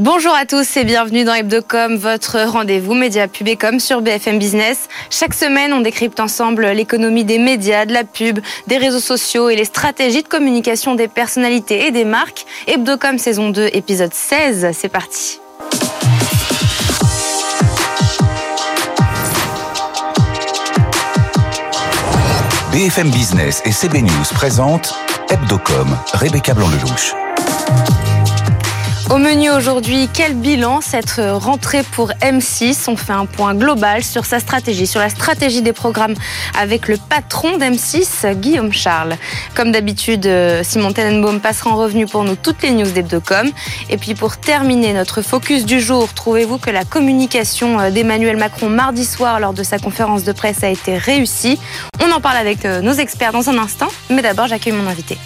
Bonjour à tous et bienvenue dans Hebdocom, votre rendez-vous média pub sur BFM Business. Chaque semaine, on décrypte ensemble l'économie des médias, de la pub, des réseaux sociaux et les stratégies de communication des personnalités et des marques. Hebdocom saison 2, épisode 16, c'est parti. BFM Business et CB News présentent Hebdocom, Rebecca Blanc-Lelouch. Au menu aujourd'hui, quel bilan cette rentrée pour M6 On fait un point global sur sa stratégie, sur la stratégie des programmes avec le patron d'M6, Guillaume Charles. Comme d'habitude, Simon Tenenbaum passera en revenu pour nous toutes les news d'Hebdocom. Et puis pour terminer notre focus du jour, trouvez-vous que la communication d'Emmanuel Macron mardi soir lors de sa conférence de presse a été réussie? On en parle avec nos experts dans un instant, mais d'abord j'accueille mon invité.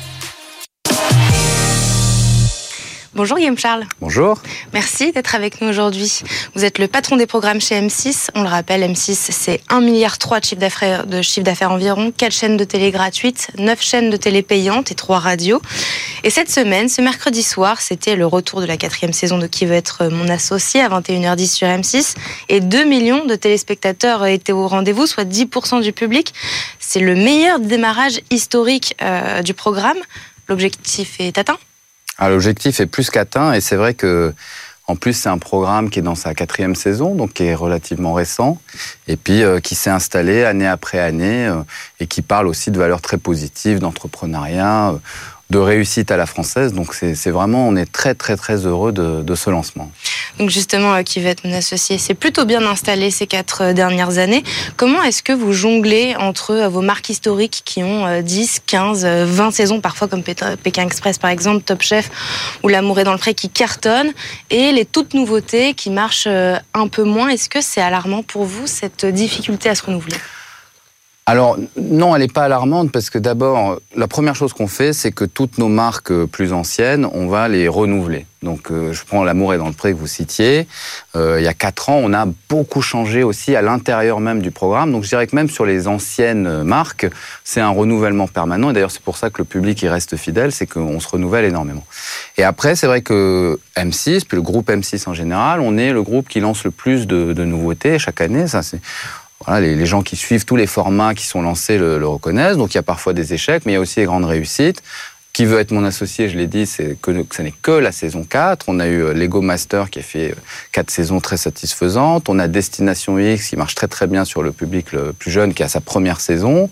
Bonjour Guillaume Charles. Bonjour. Merci d'être avec nous aujourd'hui. Vous êtes le patron des programmes chez M6. On le rappelle, M6, c'est 1,3 milliard de chiffre d'affaires, de chiffre d'affaires environ, 4 chaînes de télé gratuites, 9 chaînes de télé payantes et 3 radios. Et cette semaine, ce mercredi soir, c'était le retour de la quatrième saison de Qui veut être mon associé à 21h10 sur M6. Et 2 millions de téléspectateurs étaient au rendez-vous, soit 10% du public. C'est le meilleur démarrage historique euh, du programme. L'objectif est atteint L'objectif est plus qu'atteint et c'est vrai que en plus, c'est un programme qui est dans sa quatrième saison, donc qui est relativement récent, et puis euh, qui s'est installé année après année, euh, et qui parle aussi de valeurs très positives, d'entrepreneuriat. De réussite à la française. Donc c'est vraiment, on est très très très heureux de, de ce lancement. Donc justement, euh, qui va être mon associé, c'est plutôt bien installé ces quatre euh, dernières années. Comment est-ce que vous jonglez entre euh, vos marques historiques qui ont 10, 15, 20 saisons, parfois comme Pékin Express par exemple, Top Chef ou L'amour est dans le pré qui cartonnent, et les toutes nouveautés qui marchent un peu moins Est-ce que c'est alarmant pour vous cette difficulté à se renouveler? Alors non, elle n'est pas alarmante parce que d'abord, la première chose qu'on fait, c'est que toutes nos marques euh, plus anciennes, on va les renouveler. Donc euh, je prends L'amour est dans le pré que vous citiez. Euh, il y a quatre ans, on a beaucoup changé aussi à l'intérieur même du programme. Donc je dirais que même sur les anciennes marques, c'est un renouvellement permanent. Et d'ailleurs, c'est pour ça que le public y reste fidèle, c'est qu'on se renouvelle énormément. Et après, c'est vrai que M6, puis le groupe M6 en général, on est le groupe qui lance le plus de, de nouveautés chaque année. Ça, c'est les, gens qui suivent tous les formats qui sont lancés le, reconnaissent. Donc il y a parfois des échecs, mais il y a aussi des grandes réussites. Qui veut être mon associé, je l'ai dit, c'est que, que ce n'est que la saison 4. On a eu euh, Lego Master qui a fait euh, quatre saisons très satisfaisantes. On a Destination X qui marche très très bien sur le public le plus jeune qui a sa première saison.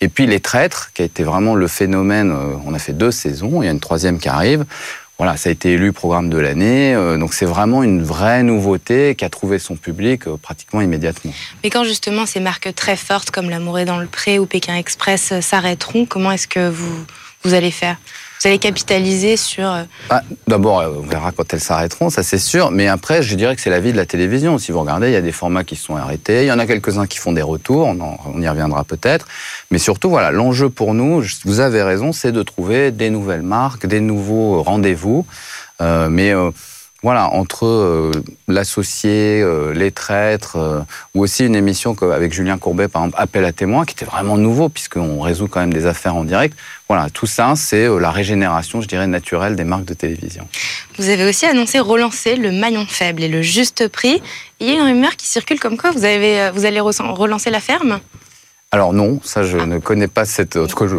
Et puis Les Traîtres qui a été vraiment le phénomène. Euh, on a fait deux saisons, il y a une troisième qui arrive voilà, ça a été élu programme de l'année. Euh, donc c'est vraiment une vraie nouveauté qui a trouvé son public euh, pratiquement immédiatement. Mais quand justement ces marques très fortes comme L'Amour est dans le pré ou Pékin Express euh, s'arrêteront, comment est-ce que vous, vous allez faire? Vous allez capitaliser sur... Euh, ah, D'abord, euh, on verra quand elles s'arrêteront, ça c'est sûr. Mais après, je dirais que c'est la vie de la télévision. Si vous regardez, il y a des formats qui sont arrêtés. Il y en a quelques-uns qui font des retours. On, y reviendra peut-être. Mais surtout, voilà, l'enjeu pour nous, vous avez raison, c'est de trouver des nouvelles marques, des nouveaux rendez-vous. Euh, mais voilà, entre euh, l'associé, euh, les traîtres, euh, ou aussi une émission avec Julien Courbet, par exemple, Appel à témoins, qui était vraiment nouveau, puisqu'on résout quand même des affaires en direct. Voilà, tout ça, c'est la régénération, je dirais, naturelle des marques de télévision. Vous avez aussi annoncé relancer le maillon faible et le juste prix. Il y a une rumeur qui circule comme quoi vous, avez, vous allez relancer la ferme? Alors non, ça je ah. ne connais pas cette. En tout cas, je,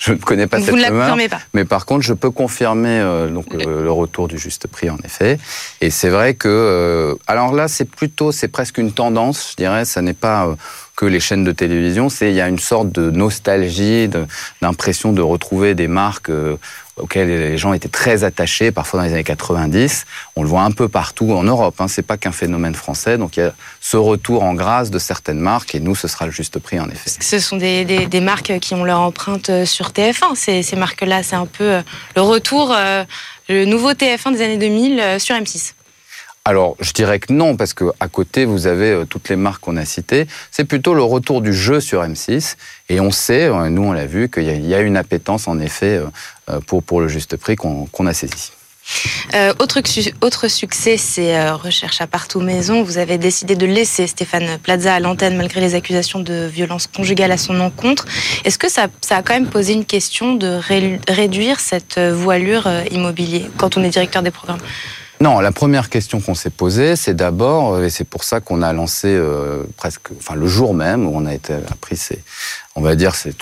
je ne connais pas Vous cette ne la pas. Mais par contre, je peux confirmer euh, donc le... retour du juste prix en effet. Et c'est vrai que euh, alors là, c'est plutôt, c'est presque une tendance, je dirais. Ça n'est pas euh, que les chaînes de télévision. C'est il y a une sorte de nostalgie, d'impression de, retrouver des marques euh, auxquelles les gens étaient très attachés, parfois dans les années 90. On le voit un peu partout en Europe. Hein. C'est pas qu'un phénomène français. Donc il y a ce retour en grâce de certaines marques et nous, ce sera le juste prix en effet. Ce sont des, marques qui ont leur empreinte euh, sur TF1. Ces, marques-là, c'est un peu euh, le retour, le nouveau TF1 des années 2000 sur M6 alors, je dirais que non, parce que à côté, vous avez euh, toutes les marques qu'on a citées. C'est plutôt le retour du jeu sur M6. Et on sait, euh, nous on l'a vu, qu'il y, a une appétence en effet euh, pour, pour le juste prix qu'on a saisi. autre, autre, succès, c'est Recherche à partout maison. Vous avez décidé de laisser Stéphane Plaza à l'antenne malgré les accusations de violence conjugale à son encontre. Est-ce que ça, a quand même posé une question de réduire cette voilure immobilier quand on est directeur des programmes? Non, la première question qu'on s'est posée, c'est d'abord, et c'est pour ça qu'on a lancé euh, presque, enfin le jour même où on a été appris ces, on va dire ces,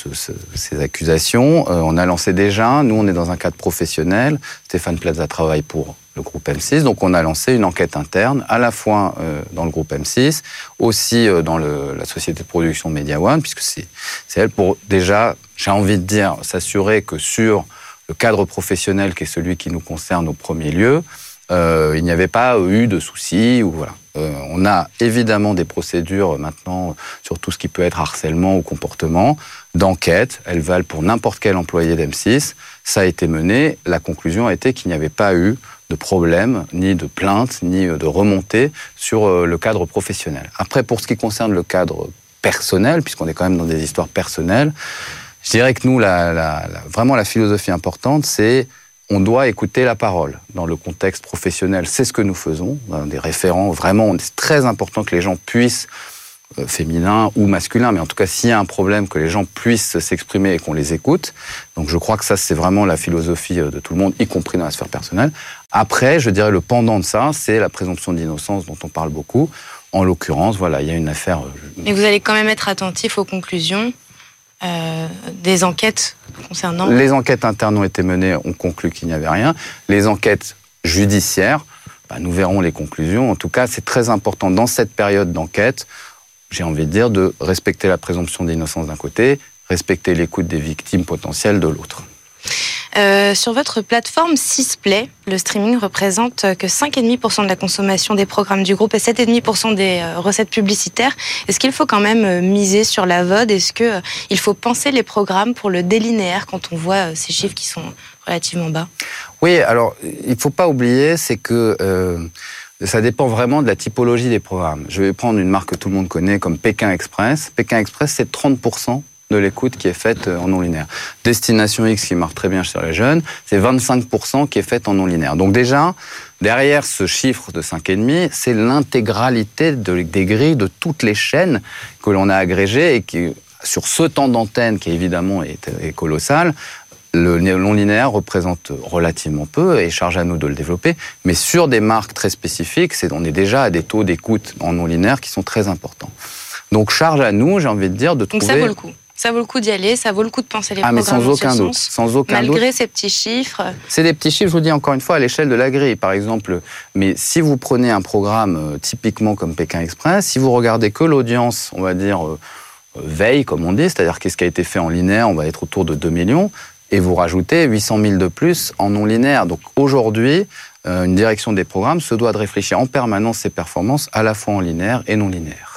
accusations, euh, on a lancé déjà. Nous, on est dans un cadre professionnel. Stéphane Plaza travaille pour le groupe M6, donc on a lancé une enquête interne, à la fois euh, dans le groupe M6, aussi dans la société de production Media One, puisque c'est elle pour déjà, j'ai envie de dire, s'assurer que sur le cadre professionnel qui est celui qui nous concerne au premier lieu, euh, il n'y avait pas eu de soucis. Ou voilà. Euh, on a évidemment des procédures maintenant sur tout ce qui peut être harcèlement ou comportement d'enquête. Elles valent pour n'importe quel employé d'M6. Ça a été mené. La conclusion a été qu'il n'y avait pas eu de problème, ni de plainte, ni de remontée sur euh, le cadre professionnel. Après, pour ce qui concerne le cadre personnel, puisqu'on est quand même dans des histoires personnelles, je dirais que nous, vraiment la philosophie importante, c'est on doit écouter la parole. Dans le contexte professionnel, c'est ce que nous faisons. Des référents, vraiment, c'est très important que les gens puissent, euh, féminins ou masculins, mais en tout cas, s'il y a un problème, que les gens puissent s'exprimer et qu'on les écoute. Donc je crois que ça, c'est vraiment la philosophie euh, de tout le monde, y compris dans la sphère personnelle. Après, je dirais, le pendant de ça, c'est la présomption d'innocence dont on parle beaucoup. En l'occurrence, voilà, il y a une affaire. Euh, mais vous allez quand même être attentif aux conclusions euh, des enquêtes concernant Les enquêtes internes ont été menées, on conclut qu'il n'y avait rien. Les enquêtes judiciaires, bah, nous verrons les conclusions. En tout cas, c'est très important dans cette période d'enquête, j'ai envie de dire, de respecter la présomption d'innocence d'un côté, respecter l'écoute des victimes potentielles de l'autre. Euh, sur votre plateforme Sisplay, le streaming représente que 5,5% de la consommation des programmes du groupe et 7,5% des euh, recettes publicitaires. Est-ce qu'il faut quand même euh, miser sur la VOD? Est-ce qu'il faut penser les programmes pour le délinéaire quand on voit ces chiffres qui sont relativement bas? Oui, alors il ne faut pas oublier, c'est que... ça dépend vraiment de la typologie des programmes. Je vais prendre une marque que tout le monde connaît comme Pékin Express. Pékin Express, c'est 30% de l'écoute qui est faite euh, en non linéaire. Destination X qui marche très bien chez les jeunes, c'est 25% qui est faite en non linéaire. Donc déjà, derrière ce chiffre de 5,5, c'est l'intégralité des grilles de toutes les chaînes que l'on a agrégées et qui, sur ce temps d'antenne qui évidemment est, est colossal, le non linéaire représente relativement peu et charge à nous de le développer, mais sur des marques très spécifiques, c'est, on est déjà à des taux d'écoute en non linéaire qui sont très importants. Donc charge à nous, j'ai envie de dire, de trouver... Donc ça vaut le coup ça vaut le coup d'y aller, ça vaut le coup de penser les ah, programmes mais sans aucun doute, sans aucun malgré ces petits chiffres. C'est des petits chiffres, je vous dis encore une fois, à l'échelle de la grille, par exemple. Mais si vous prenez un programme euh, typiquement comme Pékin Express, si vous regardez que l'audience, on va dire euh, euh, veille, comme on dit, c'est-à-dire qu'est-ce qui a été fait en linéaire, on va être autour de 2 millions, et vous rajoutez 800 000 de plus en non linéaire. Donc aujourd'hui, une direction des programmes se doit de réfléchir en permanence ses performances, à la fois en linéaire et non linéaire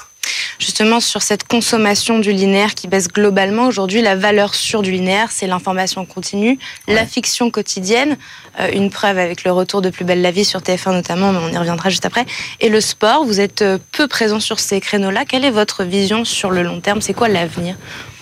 justement sur cette consommation du linéaire qui baisse globalement. Aujourd'hui, la valeur sûre du linéaire, c'est l'information continue, la fiction quotidienne, euh, une preuve avec le retour de Plus belle la vie sur TF1 notamment, mais on y reviendra juste après. Et le sport, vous êtes euh, peu présent sur ces créneaux-là. Quelle est votre vision sur le long terme? C'est quoi l'avenir?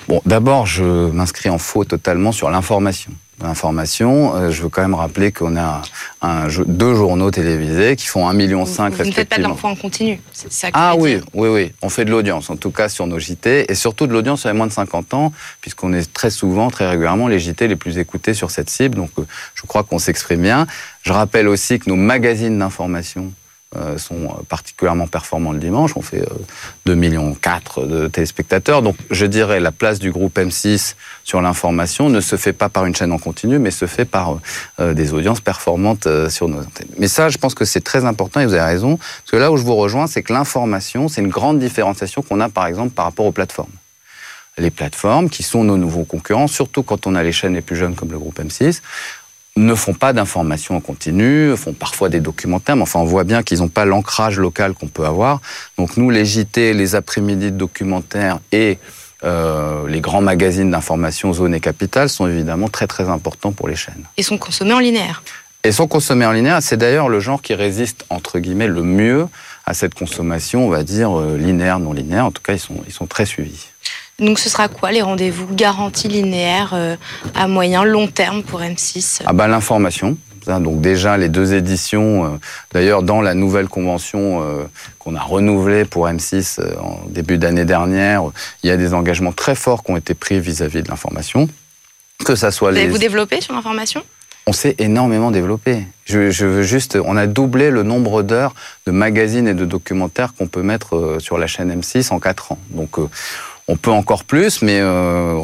Bon, d'abord, je m'inscris en faux totalement sur l'information l'information. Euh, je veux quand même rappeler qu'on a un, deux journaux télévisés qui font 1,5 million Vous ne faites pas de l'info en continu, c'est ça Ah oui, oui, oui. On fait de l'audience, en tout cas sur nos JT, et surtout de l'audience sur les moins de 50 ans, puisqu'on est très souvent, très régulièrement, les JT les plus écoutés sur cette cible. Donc euh, je crois qu'on s'exprime bien. Je rappelle aussi que nos magazines d'information euh, sont particulièrement performants le dimanche. On fait 2,4 euh, millions de téléspectateurs. Donc je dirais la place du groupe M6 sur l'information ne se fait pas par une chaîne en continu, mais se fait par euh, des audiences performantes sur nos antennes. Mais ça, je pense que c'est très important et vous avez raison. Parce que là où je vous rejoins, c'est que l'information, c'est une grande différenciation qu'on a par exemple par rapport aux plateformes les plateformes, qui sont nos nouveaux concurrents, surtout quand on a les chaînes les plus jeunes comme le groupe M6 ne font pas d'informations en continu, font parfois des documentaires, mais enfin on voit bien qu'ils n'ont pas l'ancrage local qu'on peut avoir. Donc nous, les JT, les après-midi de documentaires et euh, les grands magazines d'information zone et capitale sont évidemment très très importants pour les chaînes. Et sont consommés en linéaire Et sont consommés en linéaire. C'est d'ailleurs le genre qui résiste entre guillemets le mieux à cette consommation, on va dire euh, linéaire, non linéaire. En tout cas, ils sont, ils sont très suivis. Donc ce sera quoi les rendez-vous garantis linéaires euh, à moyen, long terme pour M6 Ah bah l'information. Donc déjà les deux éditions, euh, d'ailleurs dans la nouvelle convention euh, qu'on a renouvelée pour M6 en début d'année dernière, il y a des engagements très forts qui ont été pris vis-à-vis de l'information. Que ça soit les... Vous développez sur l'information? On s'est énormément développé. Je, je, veux juste, on a doublé le nombre d'heures de magazines et de documentaires qu'on peut mettre sur la chaîne M6 en 4 ans. Donc, on peut encore plus, mais euh,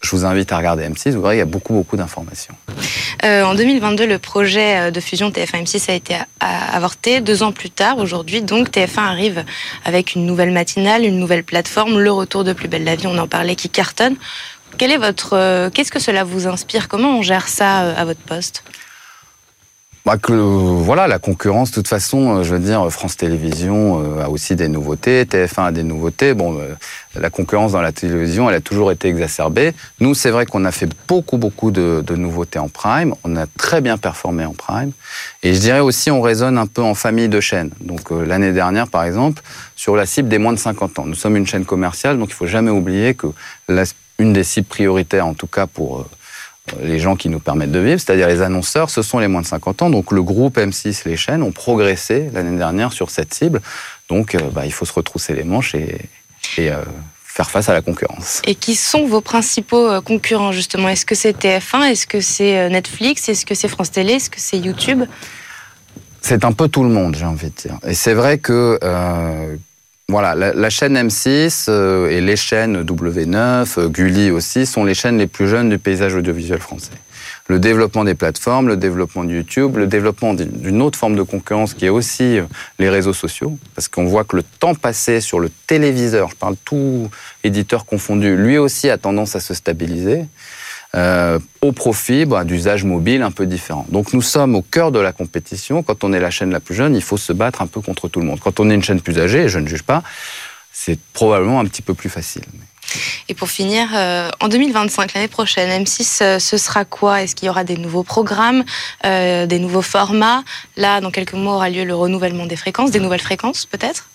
je vous invite à regarder M6. Vous verrez, il y a beaucoup, beaucoup d'informations. Euh, en 2022, le projet de fusion TF1-M6 a été avorté. Deux ans plus tard, aujourd'hui, donc, TF1 arrive avec une nouvelle matinale, une nouvelle plateforme, le retour de Plus belle la vie, on en parlait, qui cartonne. Euh, qu'est-ce que cela vous inspire? Comment on gère ça euh, à votre poste? Bah que, voilà, la concurrence, de toute façon, euh, je veux dire, France Télévisions a aussi des nouveautés, TF1 a des nouveautés. Bon, la concurrence dans la télévision, elle a toujours été exacerbée. Nous, c'est vrai qu'on a fait beaucoup, beaucoup de, de, nouveautés en prime. On a très bien performé en prime. Et je dirais aussi, on raisonne un peu en famille de chaînes. Donc, l'année dernière, par exemple, sur la cible des moins de 50 ans. Nous sommes une chaîne commerciale, donc il faut jamais oublier que la une des cibles prioritaires, en tout cas pour euh, les gens qui nous permettent de vivre, c'est-à-dire les annonceurs, ce sont les moins de 50 ans. Donc le groupe M6, les chaînes ont progressé l'année dernière sur cette cible. Donc euh, bah, il faut se retrousser les manches et, euh, faire face à la concurrence. Et qui sont vos principaux concurrents justement? Est-ce que c'est TF1 Est-ce que c'est Netflix? Est-ce que c'est France Télé? Est-ce que c'est YouTube? C'est un peu tout le monde, j'ai envie de dire. Et c'est vrai que voilà, la, chaîne M6 euh, et les chaînes W9, euh, Gulli aussi, sont les chaînes les plus jeunes du paysage audiovisuel français. Le développement des plateformes, le développement de YouTube, le développement d'une autre forme de concurrence qui est aussi euh, les réseaux sociaux, parce qu'on voit que le temps passé sur le téléviseur, je parle tout éditeur confondu, lui aussi a tendance à se stabiliser. Euh, au profit bah, d'usages mobiles un peu différents. Donc nous sommes au cœur de la compétition. Quand on est la chaîne la plus jeune, il faut se battre un peu contre tout le monde. Quand on est une chaîne plus âgée, et je ne juge pas, c'est probablement un petit peu plus facile. Et pour finir, euh, en 2025, l'année prochaine, M6, euh, ce sera quoi? Est-ce qu'il y aura des nouveaux programmes, des nouveaux formats? Là, dans quelques mois, aura lieu le renouvellement des fréquences, des nouvelles fréquences peut-être?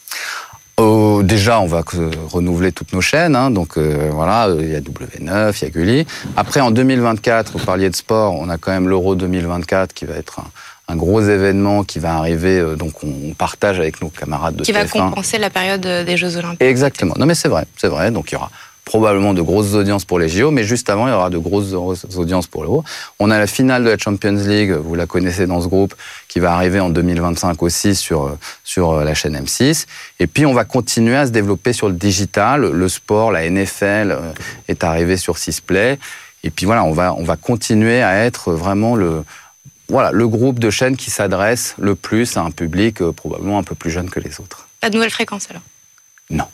Euh, déjà, on va renouveler toutes nos chaînes. Hein, donc euh, voilà, il y a W9, il y a Gulli. Après, en 2024, vous parliez de sport, on a quand même l'Euro 2024 qui va être un, gros événement qui va arriver. Euh, donc on partage avec nos camarades de qui va compenser la période des Jeux Olympiques. Exactement. Non mais c'est vrai, c'est vrai. Donc il y aura probablement de grosses audiences pour les JO, mais juste avant, il y aura de grosses audiences pour l'Euro. On a la finale de la Champions League, vous la connaissez dans ce groupe, qui va arriver en 2025 aussi sur, sur la chaîne M6. Et puis, on va continuer à se développer sur le digital. Le sport, la NFL euh, est arrivé sur Sisplay. Et puis voilà, on va, on va continuer à être vraiment le, voilà, le groupe de chaînes qui s'adresse le plus à un public euh, probablement un peu plus jeune que les autres. Pas de nouvelles fréquences alors? Non.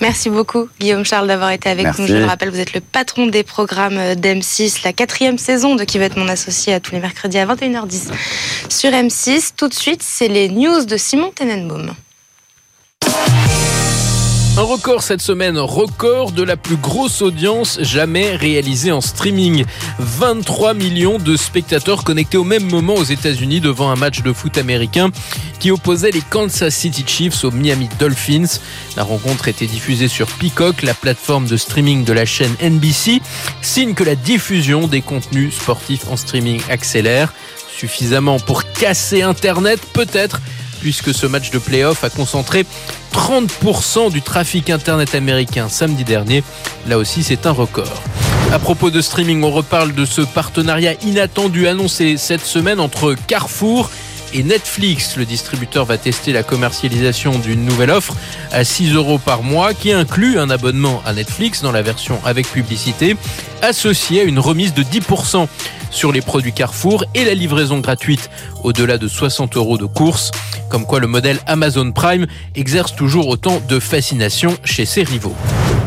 Merci beaucoup, Guillaume Charles, d'avoir été avec nous. Je le rappelle, vous êtes le patron des programmes d'M6, la quatrième saison de Qui va être mon associé à tous les mercredis à 21h10 sur M6. Tout de suite, c'est les news de Simon Tenenbaum. Un record cette semaine, record de la plus grosse audience jamais réalisée en streaming. 23 millions de spectateurs connectés au même moment aux États-Unis devant un match de foot américain qui opposait les Kansas City Chiefs aux Miami Dolphins. La rencontre était diffusée sur Peacock, la plateforme de streaming de la chaîne NBC, signe que la diffusion des contenus sportifs en streaming accélère suffisamment pour casser Internet, peut-être puisque ce match de playoff a concentré 30% du trafic Internet américain samedi dernier. Là aussi, c'est un record. À propos de streaming, on reparle de ce partenariat inattendu annoncé cette semaine entre Carrefour et Netflix. Le distributeur va tester la commercialisation d'une nouvelle offre à 6 euros par mois qui inclut un abonnement à Netflix dans la version avec publicité, associé à une remise de 10% sur les produits Carrefour et la livraison gratuite au-delà de 60 euros de course. Comme quoi le modèle Amazon Prime exerce toujours autant de fascination chez ses rivaux.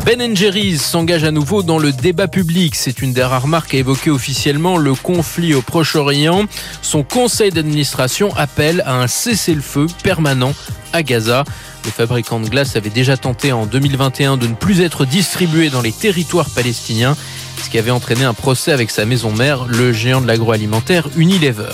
Ben Jerry's s'engage à nouveau dans le débat public. C'est une des rares marques à évoquer officiellement le conflit au Proche-Orient. Son conseil d'administration appelle à un cessez-le-feu permanent à Gaza. Le fabricant de glace avait déjà tenté en 2021 de ne plus être distribué dans les territoires palestiniens, ce qui avait entraîné un procès avec sa maison mère, le géant de l'agroalimentaire Unilever.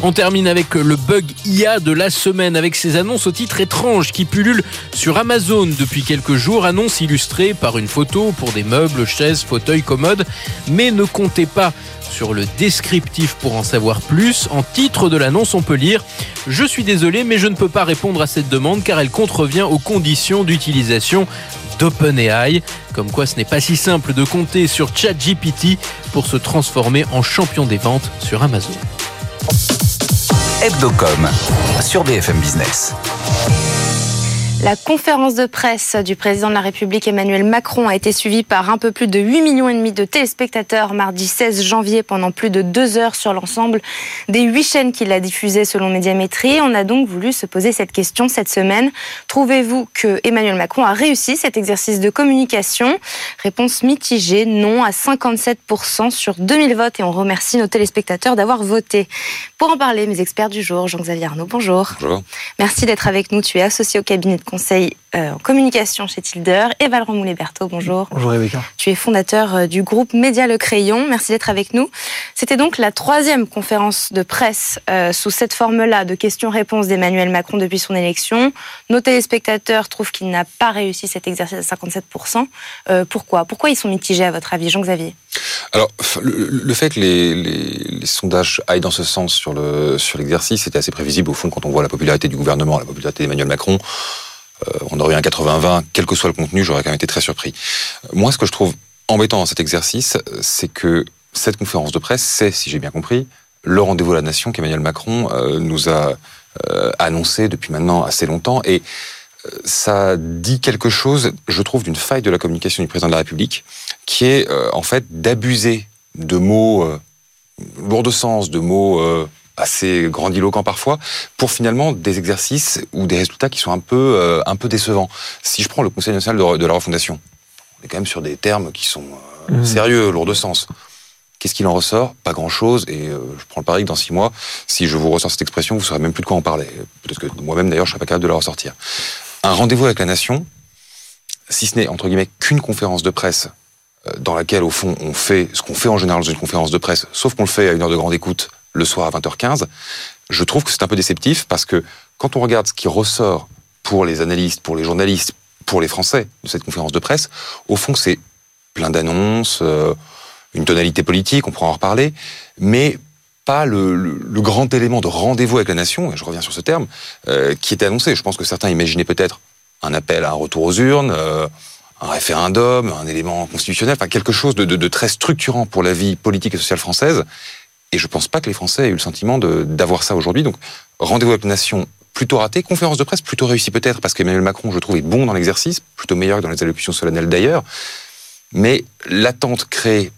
On termine avec le bug IA de la semaine avec ces annonces au titre étrange qui pullulent sur Amazon depuis quelques jours. Annonces illustrées par une photo pour des meubles, chaises, fauteuils, commodes. Mais ne comptez pas sur le descriptif pour en savoir plus. En titre de l'annonce, on peut lire Je suis désolé, mais je ne peux pas répondre à cette demande car elle contrevient aux conditions d'utilisation d'OpenAI. Comme quoi ce n'est pas si simple de compter sur ChatGPT pour se transformer en champion des ventes sur Amazon. Hebdocom sur BFM Business. La conférence de presse du président de la République Emmanuel Macron a été suivie par un peu plus de 8 millions et demi de téléspectateurs mardi 16 janvier pendant plus de deux heures sur l'ensemble des huit chaînes qu'il a diffusées selon Médiamétrie. On a donc voulu se poser cette question cette semaine. Trouvez-vous que Emmanuel Macron a réussi cet exercice de communication? Réponse mitigée, non à 57% sur 2000 votes et on remercie nos téléspectateurs d'avoir voté. Pour en parler, mes experts du jour, Jean-Xavier Arnaud, bonjour. Bonjour. Merci d'être avec nous. Tu es associé au cabinet de conseil euh, en communication chez Tilder. Et Valran Moulet-Berthaud, bonjour. Bonjour Rebecca. Tu es fondateur euh, du groupe Média Le Crayon. Merci d'être avec nous. C'était donc la troisième conférence de presse euh, sous cette forme-là de questions-réponses d'Emmanuel Macron depuis son élection. Nos téléspectateurs trouvent qu'il n'a pas réussi cet exercice à 57%. Euh, pourquoi? Pourquoi ils sont mitigés à votre avis, Jean-Xavier? Alors, le, le, fait que les, les, les, sondages aillent dans ce sens sur le sur l'exercice, c'était assez prévisible au fond quand on voit la popularité du gouvernement, la popularité d'Emmanuel Macron. Euh, on aurait eu un 80-20, quel que soit le contenu, j'aurais quand même été très surpris. Moi, ce que je trouve embêtant dans cet exercice, c'est que cette conférence de presse, c'est, si j'ai bien compris, le rendez-vous à la nation qu'Emmanuel Macron euh, nous a euh, annoncé depuis maintenant assez longtemps. Et ça dit quelque chose, je trouve, d'une faille de la communication du président de la République, qui est en fait d'abuser de mots euh, lourds de sens, de mots assez grandiloquent parfois, pour finalement des exercices ou des résultats qui sont un peu, euh, un peu décevants. Si je prends le Conseil national de, de, la refondation, on est quand même sur des termes qui sont euh, mmh. sérieux, lourds de sens. Qu'est-ce qu'il en ressort? Pas grand-chose. Et euh, je prends le pari que dans six mois, si je vous ressors cette expression, vous saurez même plus de quoi en parler. Peut-être que moi-même, d'ailleurs, je serais pas capable de la ressortir. Un rendez-vous avec la nation, si ce n'est, entre guillemets, qu'une conférence de presse dans laquelle, au fond, on fait ce qu'on fait en général dans une conférence de presse, sauf qu'on le fait à une heure de grande écoute, le soir à 20h15, je trouve que c'est un peu déceptif parce que quand on regarde ce qui ressort pour les analystes, pour les journalistes, pour les Français de cette conférence de presse, au fond, c'est plein d'annonces, euh, une tonalité politique, on pourra en reparler, mais pas le, grand élément de rendez-vous avec la nation, et je reviens sur ce terme, euh, qui était annoncé. Je pense que certains imaginaient peut-être un appel à un retour aux urnes, euh, un référendum, un élément constitutionnel, enfin quelque chose de, très structurant pour la vie politique et sociale française. Et je pense pas que les Français aient eu le sentiment d'avoir ça aujourd'hui. Donc, rendez-vous avec la nation plutôt raté, conférence de presse plutôt réussie peut-être, parce qu'Emmanuel Macron, je trouve, est bon dans l'exercice, plutôt meilleur que dans les allocutions solennelles d'ailleurs. Mais l'attente créée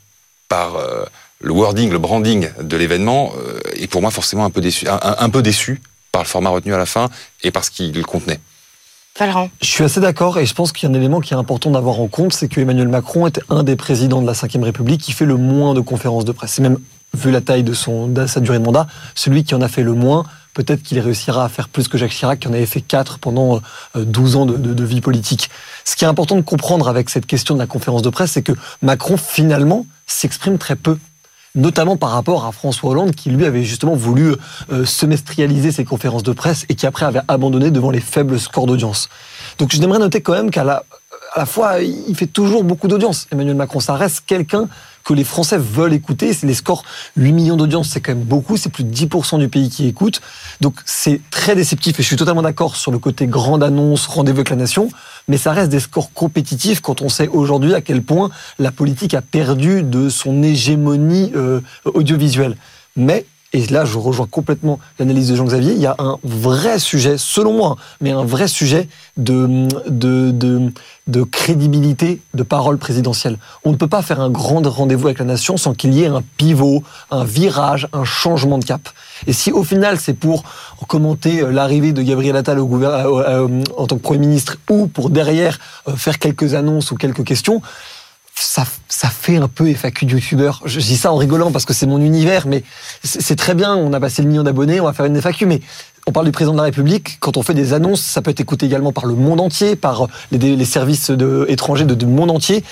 par euh, le wording, le branding de l'événement euh, est pour moi forcément un peu déçu, un, un peu déçu par le format retenu à la fin et par ce qu'il contenait. Valran. Je suis assez d'accord et je pense qu'il y a un élément qui est important d'avoir en compte, c'est que Emmanuel Macron était un des présidents de la Ve République qui fait le moins de conférences de presse. C'est même vu la taille de, son, de sa durée de mandat, celui qui en a fait le moins, peut-être qu'il réussira à faire plus que Jacques Chirac, qui en avait fait 4 pendant 12 ans de, vie politique. Ce qui est important de comprendre avec cette question de la conférence de presse, c'est que Macron, finalement, s'exprime très peu notamment par rapport à François Hollande, qui lui avait justement voulu euh, semestrialiser ses conférences de presse et qui après avait abandonné devant les faibles scores d'audience. Donc j'aimerais noter quand même qu'à la, à la fois, il fait toujours beaucoup d'audience. Emmanuel Macron, ça reste quelqu'un que les Français veulent écouter. Les scores, 8 millions d'audience, c'est quand même beaucoup. C'est plus de 10% du pays qui écoute. Donc c'est très déceptif. Et je suis totalement d'accord sur le côté grande annonce, rendez-vous avec la nation. Mais ça reste des scores compétitifs quand on sait aujourd'hui à quel point la politique a perdu de son hégémonie euh, audiovisuelle. Mais et là je rejoins complètement l'analyse de Jean-Xavier, il y a un vrai sujet, selon moi, mais un vrai sujet de, de, de, crédibilité de parole présidentielle. On ne peut pas faire un grand rendez-vous avec la nation sans qu'il y ait un pivot, un virage, un changement de cap. Et si au final c'est pour commenter l'arrivée de Gabriel Attal au gouvernement, euh, en tant que Premier ministre ou pour derrière euh, faire quelques annonces ou quelques questions, ça, ça, fait un peu FAQ de youtubeur. Je dis ça en rigolant parce que c'est mon univers, mais c'est très bien. On a passé le million d'abonnés, on va faire une FAQ, mais on parle du président de la République. Quand on fait des annonces, ça peut être écouté également par le monde entier, par les, services de, étrangers de, du monde entier.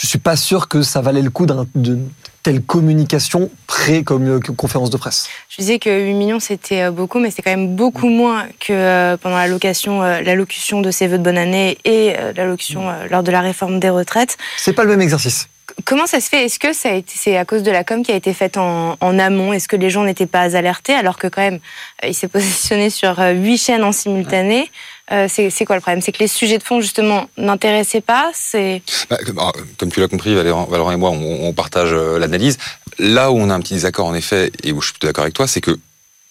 Je suis pas sûr que ça valait le coup d'une telle communication pré-conférence de presse. Je disais que 8 millions c'était beaucoup, mais c'est quand même beaucoup moins que pendant l'allocation, l'allocution de ses vœux de bonne année et l'allocution lors de la réforme des retraites. C'est pas le même exercice. Comment ça se fait? Est-ce que c'est à cause de la com qui a été faite en, amont? Est-ce que les gens n'étaient pas alertés? Alors que quand même euh, il s'est positionné sur euh, huit chaînes en simultané euh, c'est quoi le problème? C'est que les sujets de fond justement n'intéressaient pas. C'est bah, comme tu l'as compris, Valorant et moi, on, partage l'analyse. Là où on a un petit désaccord en effet, et où je suis plutôt d'accord avec toi, c'est que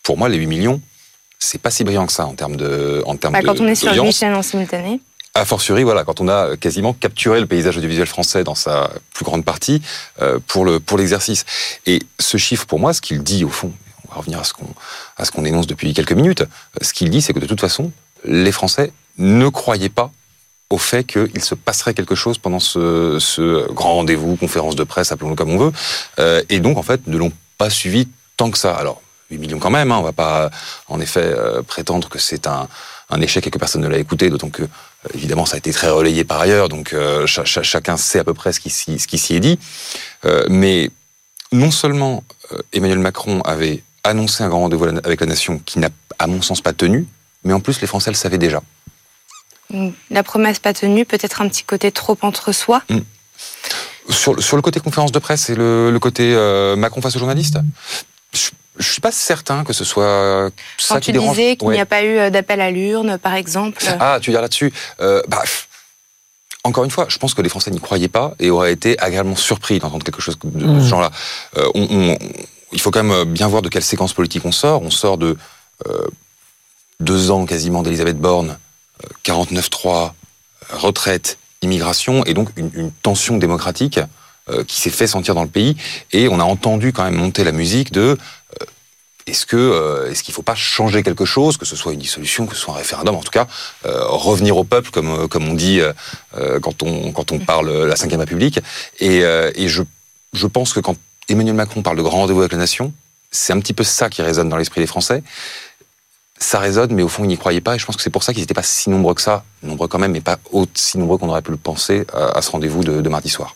pour moi, les 8 millions, c'est pas si brillant que ça en termes de en termes bah, Quand on est sur huit chaînes en simultané. A fortiori, voilà, quand on a quasiment capturé le paysage audiovisuel français dans sa plus grande partie euh, pour le pour l'exercice. Et ce chiffre, pour moi, ce qu'il dit au fond, on va revenir à ce qu'on à ce qu'on énonce depuis quelques minutes. Ce qu'il dit, c'est que de toute façon, les Français ne croyaient pas au fait qu'il se passerait quelque chose pendant ce, ce grand rendez-vous, conférence de presse, appelons-le comme on veut, euh, et donc en fait ne l'ont pas suivi tant que ça. Alors 8 millions quand même, hein, on va pas en effet euh, prétendre que c'est un, échec et que personne ne l'a écouté, d'autant que euh, évidemment, ça a été très relayé par ailleurs, donc chacun sait à peu près ce qui, s'y est dit. Mais non seulement Emmanuel Macron avait annoncé un grand rendez-vous avec la nation qui n'a, à mon sens, pas tenu, mais en plus, les Français le savaient déjà. La promesse pas tenue, peut-être un petit côté trop entre soi hmm. sur, le côté conférence de presse et le, côté Macron face aux journalistes je suis pas certain que ce soit ça Quand tu disais qu'il n'y a pas eu euh, d'appel à l'urne, par exemple. Ah, tu veux dire là-dessus euh, bah, Encore une fois, je pense que les Français n'y croyaient pas et auraient été agréablement surpris d'entendre quelque chose de ce mmh. genre-là. Euh, il faut quand même bien voir de quelle séquence politique on sort. On sort de deux ans quasiment d'Elisabeth Borne, 49-3, retraite, immigration, et donc une, tension démocratique qui s'est fait sentir dans le pays. Et on a entendu quand même monter la musique de est-ce que euh, est-ce qu'il ne faut pas changer quelque chose, que ce soit une dissolution, que ce soit un référendum, en tout cas euh, revenir au peuple, comme euh, comme on dit quand on quand on parle la Ve République. Et, et je je pense que quand Emmanuel Macron parle de grand rendez-vous avec la nation, c'est un petit peu ça qui résonne dans l'esprit des Français. Ça résonne, mais au fond, ils n'y croyaient pas. Et je pense que c'est pour ça qu'ils n'étaient pas si nombreux que ça, nombreux quand même, mais pas aussi nombreux qu'on aurait pu le penser à, ce rendez-vous de mardi soir.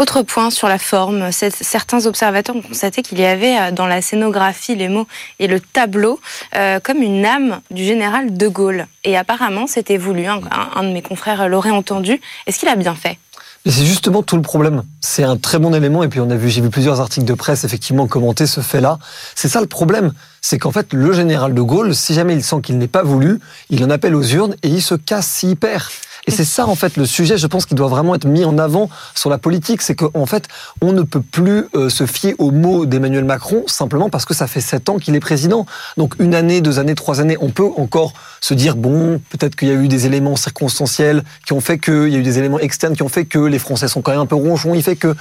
Autre point sur la forme, certains observateurs ont constaté qu'il y avait euh, dans la scénographie, les mots et le tableau euh, comme une âme du général de Gaulle. Et apparemment, c'était voulu. Un, un, de mes confrères l'aurait entendu. Est-ce qu'il a bien fait? C'est justement tout le problème. C'est un très bon élément et puis on a vu, j'ai vu plusieurs articles de presse effectivement commenter ce fait-là. C'est ça le problème, c'est qu'en fait le général de Gaulle, si jamais il sent qu'il n'est pas voulu, il en appelle aux urnes et il se casse s'il perd. Et c'est ça, en fait, le sujet, je pense, qui doit vraiment être mis en avant sur la politique. C'est qu'en fait, on ne peut plus euh, se fier aux mots d'Emmanuel Macron simplement parce que ça fait sept ans qu'il est président. Donc, une année, deux années, trois années, on peut encore se dire, bon, peut-être qu'il y a eu des éléments circonstanciels qui ont fait qu'il y a eu des éléments externes qui ont fait que les Français sont quand même un peu ronchons. Il fait que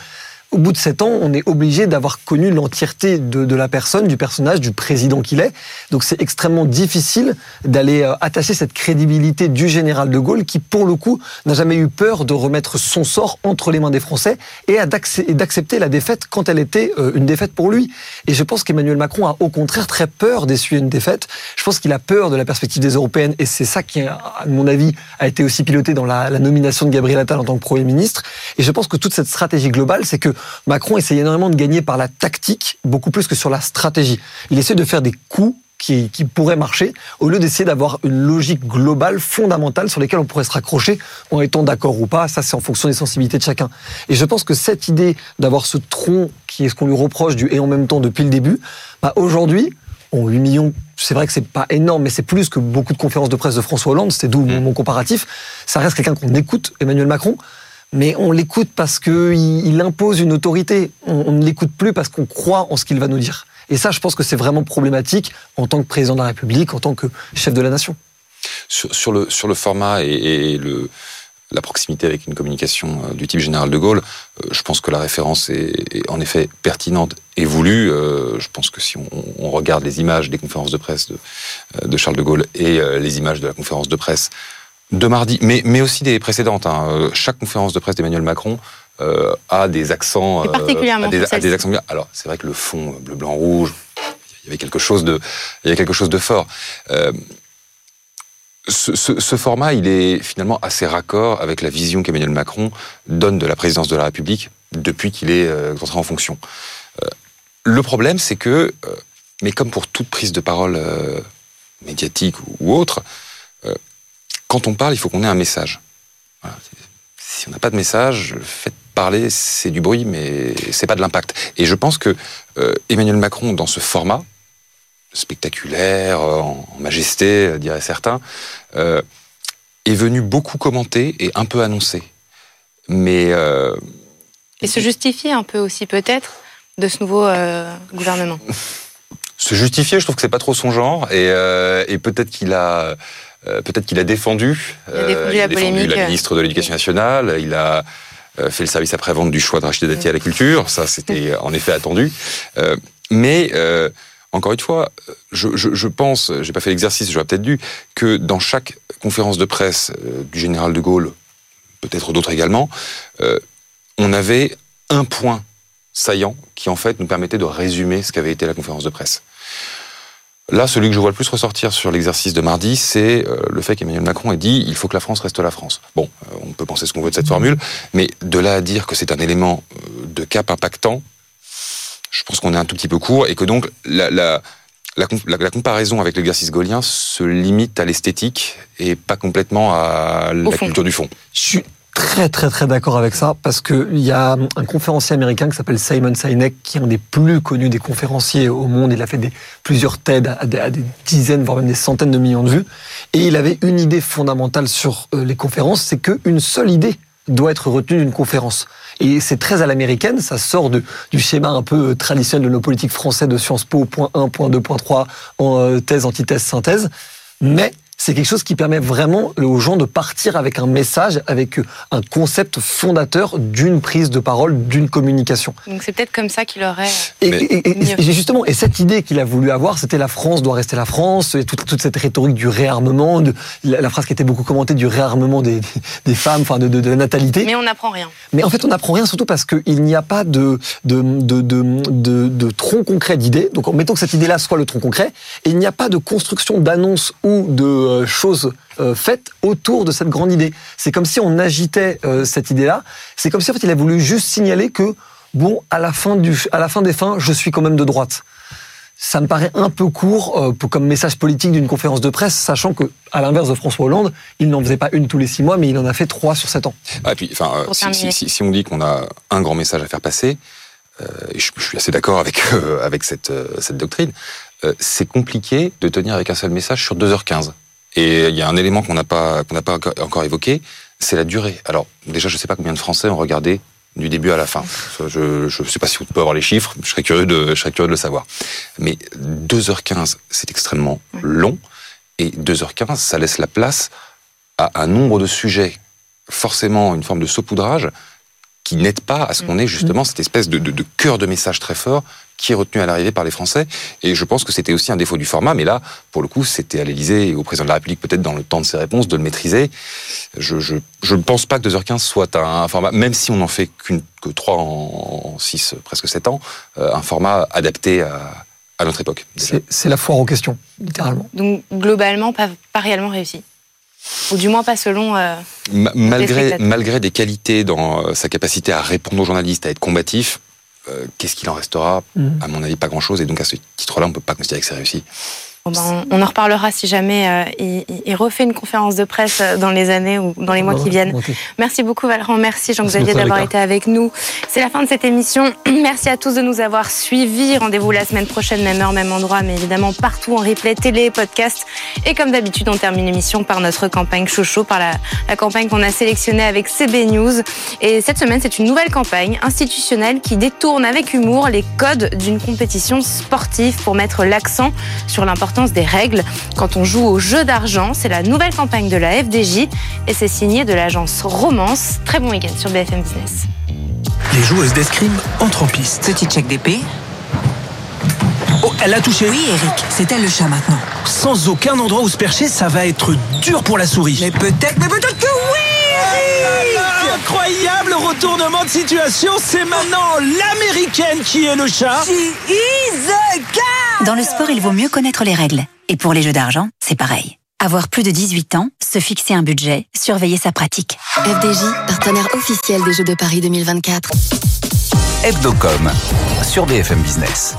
au bout de sept ans, on est obligé d'avoir connu l'entièreté de, la personne, du personnage, du président qu'il est. Donc c'est extrêmement difficile d'aller euh, attacher cette crédibilité du général de Gaulle qui, pour le coup, n'a jamais eu peur de remettre son sort entre les mains des Français et d'accepter la défaite quand elle était euh, une défaite pour lui. Et je pense qu'Emmanuel Macron a au contraire très peur d'essuyer une défaite. Je pense qu'il a peur de la perspective des Européennes et c'est ça qui, à mon avis, a été aussi piloté dans la, la nomination de Gabriel Attal en tant que Premier ministre. Et je pense que toute cette stratégie globale, c'est que Macron essaye énormément de gagner par la tactique, beaucoup plus que sur la stratégie. Il essaie de faire des coups qui, pourraient marcher, au lieu d'essayer d'avoir une logique globale, fondamentale, sur lesquelles on pourrait se raccrocher en étant d'accord ou pas. Ça, c'est en fonction des sensibilités de chacun. Et je pense que cette idée d'avoir ce tronc, qui est ce qu'on lui reproche du et en même temps depuis le début, bah aujourd'hui, on 8 millions, c'est vrai que c'est pas énorme, mais c'est plus que beaucoup de conférences de presse de François Hollande, c'est d'où mon, mon comparatif. Ça reste quelqu'un qu'on écoute, Emmanuel Macron mais on l'écoute parce qu'il impose une autorité. On, ne l'écoute plus parce qu'on croit en ce qu'il va nous dire. Et ça, je pense que c'est vraiment problématique en tant que président de la République, en tant que chef de la nation. Sur, le, sur le format et, la proximité avec une communication euh, du type général de Gaulle, euh, je pense que la référence est, en effet pertinente et voulue. Euh, je pense que si on, regarde les images des conférences de presse de, de Charles de Gaulle et les images de la conférence de presse de mardi, mais, mais aussi des précédentes. Hein. Euh, chaque conférence de presse d'Emmanuel Macron euh, a des accents, euh, particulièrement a des, accents. Alors c'est vrai que le fond bleu, blanc, rouge, il y avait quelque chose de, il y avait quelque chose de fort. Euh, ce, ce, ce, format, il est finalement assez raccord avec la vision qu'Emmanuel Macron donne de la présidence de la République depuis qu'il est entré en fonction. le problème, c'est que, mais comme pour toute prise de parole médiatique ou autre, quand on parle, il faut qu'on ait un message. Si on n'a pas de message, faites parler, c'est du bruit, mais c'est pas de l'impact. Et je pense que euh, Emmanuel Macron, dans ce format spectaculaire, euh, en majesté, euh, diraient certains, euh, est venu beaucoup commenter et un peu annoncer. Mais euh, Et se justifier un peu aussi, peut-être, de ce nouveau gouvernement. se justifier, je trouve que c'est pas trop son genre, et, et peut-être qu'il a peut-être qu'il a défendu, Il a défendu la ministre de l'Éducation nationale, il a euh, fait le service après-vente du choix de Rachida Dati à la culture, ça c'était en effet attendu. Euh, mais euh, encore une fois, je, je, je pense, j'ai pas fait l'exercice, j'aurais peut-être dû, que dans chaque conférence de presse euh, du général de Gaulle, peut-être d'autres également, euh, on avait un point saillant qui en fait nous permettait de résumer ce qu'avait été la conférence de presse. Là, celui que je vois le plus ressortir sur l'exercice de mardi, c'est euh, le fait qu'Emmanuel Macron ait dit il faut que la France reste la France. Bon, euh, on peut penser ce qu'on veut de cette formule, mais de là à dire que c'est un élément euh, de cap impactant, je pense qu'on est un tout petit peu court et que donc la, la, la, com- la- la comparaison avec l'exercice gaulien se limite à l'esthétique et pas complètement à la culture du fond. Je suis très très très d'accord avec ça parce que il y a un conférencier américain qui s'appelle Simon Sinek qui est un des plus connus des conférenciers au monde. Il a fait des, plusieurs TED à des, à des dizaines voire même des centaines de millions de vues et il avait une idée fondamentale sur euh, les conférences, c'est qu'une seule idée doit être retenue d'une conférence. Et c'est très à l'américaine, ça sort de, du schéma un peu euh, traditionnel de nos politiques français de Sciences Po, point 1, point 2, point 3, en euh, thèse, antithèse, synthèse. Mais c'est quelque chose qui permet vraiment aux gens de partir avec un message, avec un concept fondateur d'une prise de parole, d'une communication. Donc c'est peut-être comme ça qu'il aurait... Et, Mais- et- et- Mieux. et justement, et cette idée qu'il a voulu avoir, c'était la France doit rester la France, et toute, toute cette rhétorique du réarmement, de, la, la phrase qui était beaucoup commentée du réarmement des, des femmes, enfin de, de, de la natalité. Mais on n'apprend rien. Mais en fait, on n'apprend rien, surtout parce qu'il n'y a pas de, de, de, de, de, de tronc concret d'idées. Donc, mettons que cette idée-là soit le tronc concret, et il n'y a pas de construction d'annonces ou de euh, choses euh, faites autour de cette grande idée. C'est comme si on agitait euh, cette idée-là. C'est comme si en fait, il a voulu juste signaler que, bon, à la fin, du, à la fin des fins, je suis quand même de droite. Ça me paraît un peu court euh, pour, comme message politique d'une conférence de presse, sachant que, à l'inverse de François Hollande, il n'en faisait pas une tous les six mois, mais il en a fait trois sur sept ans. Ah, et puis, enfin, euh, si, terminer. si- si- si on dit qu'on a un grand message à faire passer, euh, et je, je suis assez d'accord avec euh, avec cette euh, cette doctrine, euh, c'est compliqué de tenir avec un seul message sur 2h15. Et il y a un élément qu'on n'a pas qu'on n'a pas encore- évoqué, c'est la durée. Alors déjà, je sais pas combien de Français ont regardé du début à la fin. Je je sais pas si on peut avoir les chiffres. Je serais curieux de je serais curieux de le savoir. Mais 2h15, c'est extrêmement long. Et 2h15, ça laisse la place à un nombre de sujets, forcément une forme de saupoudrage, qui n'aide pas à ce qu'on ait justement cette espèce de, de, de cœur de message très fort qui est retenu à l'arrivée par les Français. Et je pense que c'était aussi un défaut du format, mais là, pour le coup, c'était à l'Élysée et au président de la République, peut-être dans le temps de ses réponses, de le maîtriser. Je je, je ne pense pas que 2h15 soit un, format, même si on n'en fait qu'une que 3 en 6, presque 7 ans, euh, un format adapté à, à notre époque. C'est c'est la foire aux questions, littéralement. Donc globalement, pas, pas réellement réussi. Ou du moins pas selon... euh, Ma- malgré, malgré des qualités dans euh, sa capacité à répondre aux journalistes, à être combatif, euh, qu'est-ce qu'il en restera? Mhm. À mon avis, pas grand-chose. Et donc, à ce titre-là, on peut pas considérer que c'est réussi. Bon ben, on, on en reparlera si jamais euh, il, refait une conférence de presse euh, dans les années ou dans les mois qui viennent. Merci beaucoup Valran, merci Jean-Xavier d'avoir été avec nous. C'est la fin de cette émission. Merci à tous de nous avoir suivis. Rendez-vous la semaine prochaine, même heure, même endroit, mais évidemment partout en replay, télé, podcast. Et comme d'habitude, on termine l'émission par notre campagne Chocho, par la, la campagne qu'on a sélectionnée avec CB News. Et cette semaine, c'est une nouvelle campagne institutionnelle qui détourne avec humour les codes d'une compétition sportive pour mettre l'accent sur l'importance des règles. Quand on joue au jeu d'argent, c'est la nouvelle campagne de la FDJ et c'est signé de l'agence Romance. Très bon week-end sur BFM Business. Les joueuses d'escrime entrent en piste. Petit check d'épée. Oh, elle a touché. Oui, Eric, c'est elle le chat maintenant. Sans aucun endroit où se percher, ça va être dur pour la souris. Mais peut-être, mais peut-être que oui, Eric Incroyable retournement de situation, c'est maintenant l'américaine qui est le chat. She is a cat Dans le sport, il vaut mieux connaître les règles. Et pour les jeux d'argent, c'est pareil. Avoir plus de 18 ans, se fixer un budget, surveiller sa pratique. FDJ, partenaire officiel des Jeux de Paris 2024. Hebdocom sur BFM Business.